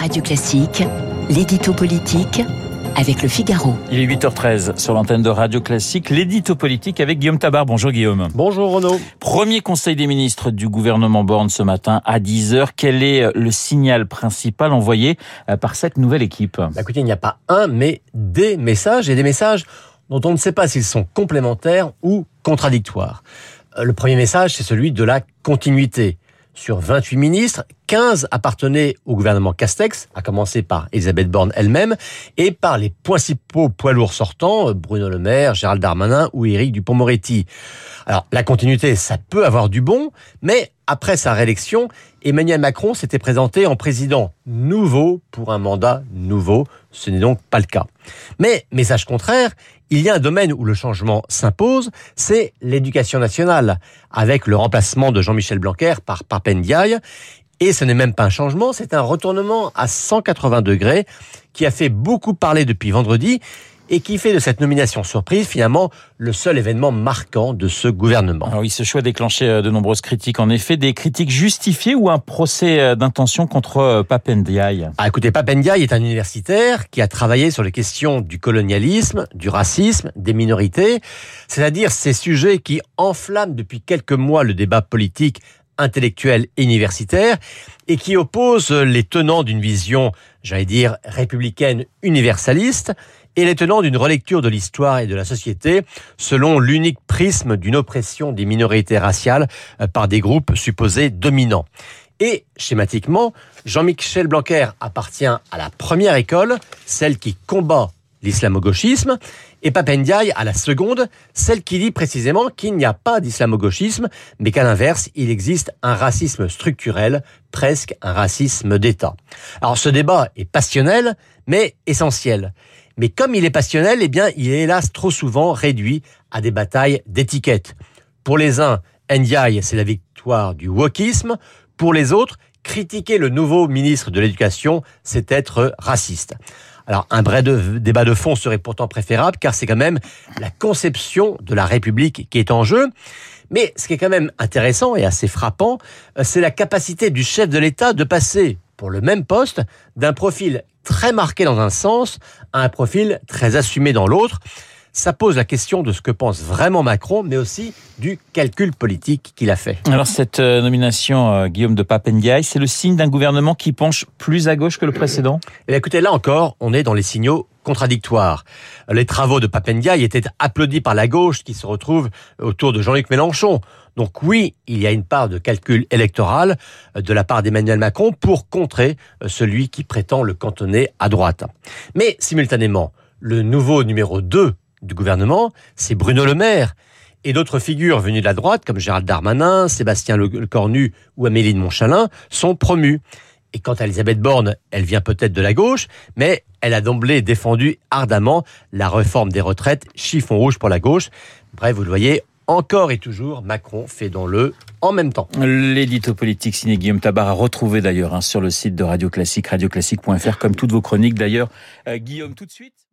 Radio Classique, l'édito politique avec le Figaro. Il est 8h13 sur l'antenne de Radio Classique, l'édito politique avec Guillaume Tabar. Bonjour Guillaume. Bonjour Renaud. Premier conseil des ministres du gouvernement Borne ce matin à 10h. Quel est le signal principal envoyé euh, par cette nouvelle équipe? Bah Écoutez, il n'y a pas un, mais des messages et des messages dont on ne sait pas s'ils sont complémentaires ou contradictoires. Euh, le premier message, c'est celui de la continuité. Sur 28 ministres, 15 appartenaient au gouvernement Castex, à commencer par Elisabeth Borne elle-même, et par les principaux poids lourds sortants, Bruno Le Maire, Gérald Darmanin ou Éric Dupont-Moretti. Alors, la continuité, ça peut avoir du bon, mais après sa réélection, Emmanuel Macron s'était présenté en président nouveau pour un mandat nouveau. Ce n'est donc pas le cas. Mais, message contraire, il y a un domaine où le changement s'impose, c'est l'éducation nationale, avec le remplacement de Jean-Michel Blanquer par Papendiaï. Et ce n'est même pas un changement, c'est un retournement à 180 degrés qui a fait beaucoup parler depuis vendredi et qui fait de cette nomination surprise finalement le seul événement marquant de ce gouvernement. Alors oui, ce choix a déclenché euh, de nombreuses critiques. En effet, des critiques justifiées ou un procès euh, d'intention contre euh, Papendiaï Ah écoutez, Papendiaï est un universitaire qui a travaillé sur les questions du colonialisme, du racisme, des minorités, c'est-à-dire ces sujets qui enflamment depuis quelques mois le débat politique intellectuel et universitaire et qui oppose les tenants d'une vision, j'allais dire, républicaine universaliste et les tenants d'une relecture de l'histoire et de la société selon l'unique prisme d'une oppression des minorités raciales euh, par des groupes supposés dominants. Et schématiquement, Jean-Michel Blanquer appartient à la première école, celle qui combat l'islamo-gauchisme, et Papendiaï à la seconde, celle qui dit précisément qu'il n'y a pas d'islamo-gauchisme, mais qu'à l'inverse, il existe un racisme structurel, presque un racisme d'État. Alors ce débat est passionnel, mais essentiel. Mais comme il est passionnel, eh bien, il est hélas trop souvent réduit à des batailles d'étiquettes. Pour les uns, Ndiaye, c'est la victoire du wokisme. Pour les autres, critiquer le nouveau ministre de l'Éducation, c'est être raciste. Alors un vrai débat de fond serait pourtant préférable car c'est quand même la conception de la République qui est en jeu. Mais ce qui est quand même intéressant et assez frappant, euh, c'est la capacité du chef de l'État de passer pour le même poste d'un profil très marqué dans un sens à un profil très assumé dans l'autre ça pose la question de ce que pense vraiment Macron, mais aussi du calcul politique qu'il a fait. Alors cette euh, nomination, euh, Guillaume de Papendiaï, c'est le signe d'un gouvernement qui penche plus à gauche que le précédent? Eh Écoutez, là encore, on est dans les signaux contradictoires. Les travaux de Papendiaï étaient applaudis par la gauche qui se retrouve autour de Jean-Luc Mélenchon. Donc oui, il y a une part de calcul électoral euh, de la part d'Emmanuel Macron pour contrer celui qui prétend le cantonner à droite. Mais simultanément, le nouveau numéro 2 du gouvernement, c'est Bruno Le Maire. Et d'autres figures venues de la droite, comme Gérald Darmanin, Sébastien Lecornu ou Amélie de Montchalin, sont promues. Et quant à Elisabeth Borne, elle vient peut-être de la gauche, mais elle a d'emblée défendu ardemment la réforme des retraites, chiffon rouge pour la gauche. Bref, vous le voyez, encore et toujours, Macron fait dans le en même temps. L'édito politique signé Guillaume Tabar a retrouvé d'ailleurs hein, sur le site de Radio Classique, radioclassique.fr, comme toutes vos chroniques d'ailleurs. Euh, Guillaume, tout de suite.